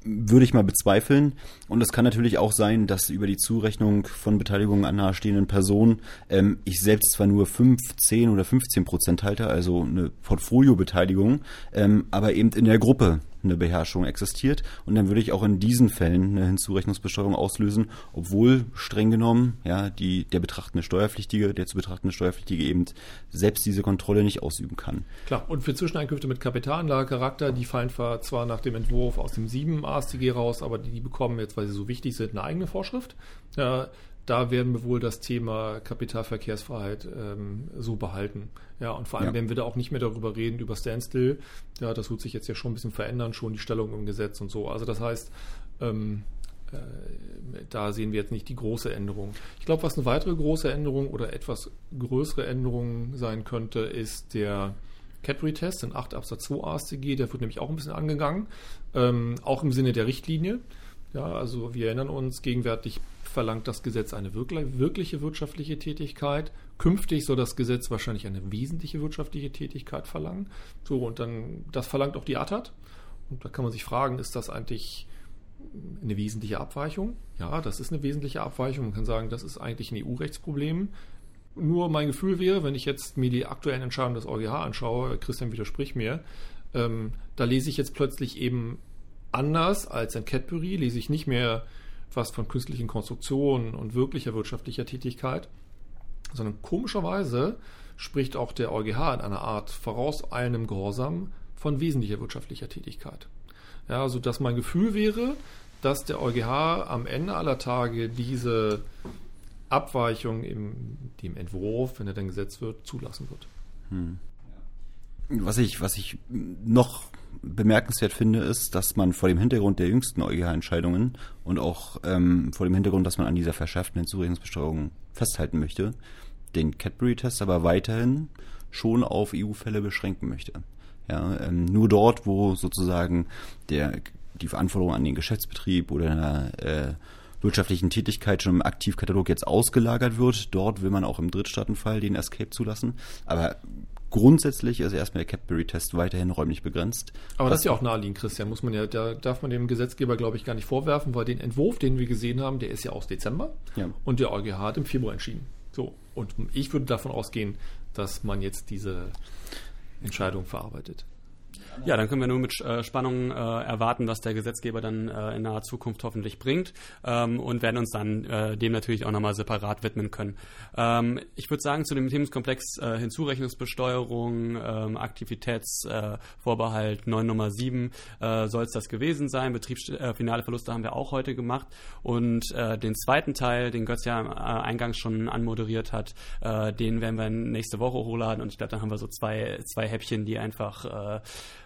würde ich mal bezweifeln. Und es kann natürlich auch sein, dass über die Zurechnung von Beteiligungen an nahestehenden Personen ähm, ich selbst zwar nur 5, 10 oder 15 Prozent halte, also eine Portfoliobeteiligung, ähm, aber eben in der Gruppe eine Beherrschung existiert. Und dann würde ich auch in diesen Fällen eine Hinzurechnungsbesteuerung auslösen, obwohl streng genommen ja die der betrachtende Steuerpflichtige, der zu betrachtende Steuerpflichtige eben selbst diese Kontrolle nicht ausüben kann. Klar, und für Zwischeneinkünfte mit Kapitalanlagecharakter, die fallen zwar nach dem Entwurf aus dem 7 AStG raus, aber die, bekommen jetzt, weil sie so wichtig sind, eine eigene Vorschrift. Ja, da werden wir wohl das Thema Kapitalverkehrsfreiheit ähm, so behalten. Ja, und vor allem ja. werden wir da auch nicht mehr darüber reden, über Standstill. Ja, das wird sich jetzt ja schon ein bisschen verändern, schon die Stellung im Gesetz und so. Also das heißt, ähm, äh, da sehen wir jetzt nicht die große Änderung. Ich glaube, was eine weitere große Änderung oder etwas größere Änderung sein könnte, ist der Cadbury-Test in 8 Absatz 2 AStG. Der wird nämlich auch ein bisschen angegangen, ähm, auch im Sinne der Richtlinie. Ja, also wir erinnern uns, gegenwärtig verlangt das Gesetz eine wirkliche wirtschaftliche Tätigkeit. Künftig soll das Gesetz wahrscheinlich eine wesentliche wirtschaftliche Tätigkeit verlangen. So, und dann, das verlangt auch die ATAT. Und da kann man sich fragen, ist das eigentlich eine wesentliche Abweichung? Ja, das ist eine wesentliche Abweichung. Man kann sagen, das ist eigentlich ein EU-Rechtsproblem. Nur mein Gefühl wäre, wenn ich jetzt mir die aktuellen Entscheidungen des EuGH anschaue, Christian widerspricht mir, ähm, da lese ich jetzt plötzlich eben anders als ein Cadbury, lese ich nicht mehr was von künstlichen Konstruktionen und wirklicher wirtschaftlicher Tätigkeit, sondern komischerweise spricht auch der EuGH in einer Art vorauseilendem Gehorsam von wesentlicher wirtschaftlicher Tätigkeit. Ja, also dass mein Gefühl wäre, dass der EuGH am Ende aller Tage diese Abweichung im dem Entwurf, wenn er dann gesetzt wird, zulassen wird. Hm. Was ich, was ich noch bemerkenswert finde, ist, dass man vor dem Hintergrund der jüngsten EuGH-Entscheidungen und auch ähm, vor dem Hintergrund, dass man an dieser verschärften Hinzurechnungsbesteuerung festhalten möchte, den Cadbury-Test aber weiterhin schon auf EU-Fälle beschränken möchte. Ja, ähm, nur dort, wo sozusagen der, die Verantwortung an den Geschäftsbetrieb oder einer äh, wirtschaftlichen Tätigkeit schon im Aktivkatalog jetzt ausgelagert wird, dort will man auch im Drittstaatenfall den Escape zulassen. Aber grundsätzlich ist erstmal der Cadbury-Test weiterhin räumlich begrenzt. Aber das ist ja auch naheliegend, Christian, muss man ja, da darf man dem Gesetzgeber, glaube ich, gar nicht vorwerfen, weil den Entwurf, den wir gesehen haben, der ist ja aus Dezember ja. und der EuGH hat im Februar entschieden. So, und ich würde davon ausgehen, dass man jetzt diese Entscheidung verarbeitet. Ja, dann können wir nur mit äh, Spannung äh, erwarten, was der Gesetzgeber dann äh, in naher Zukunft hoffentlich bringt ähm, und werden uns dann äh, dem natürlich auch nochmal separat widmen können. Ähm, ich würde sagen, zu dem Themenkomplex äh, Hinzurechnungsbesteuerung, ähm, Aktivitätsvorbehalt 9 Nummer 7 äh, soll es das gewesen sein. Betriebsfinale Verluste haben wir auch heute gemacht und den zweiten Teil, den Götz ja eingangs schon anmoderiert hat, den werden wir nächste Woche hochladen und ich glaube, dann haben wir so zwei, zwei Häppchen, die einfach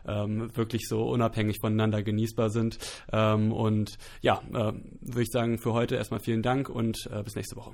ähm, wirklich so unabhängig voneinander genießbar sind. Ähm, und ja, äh, würde ich sagen, für heute erstmal vielen Dank und äh, bis nächste Woche.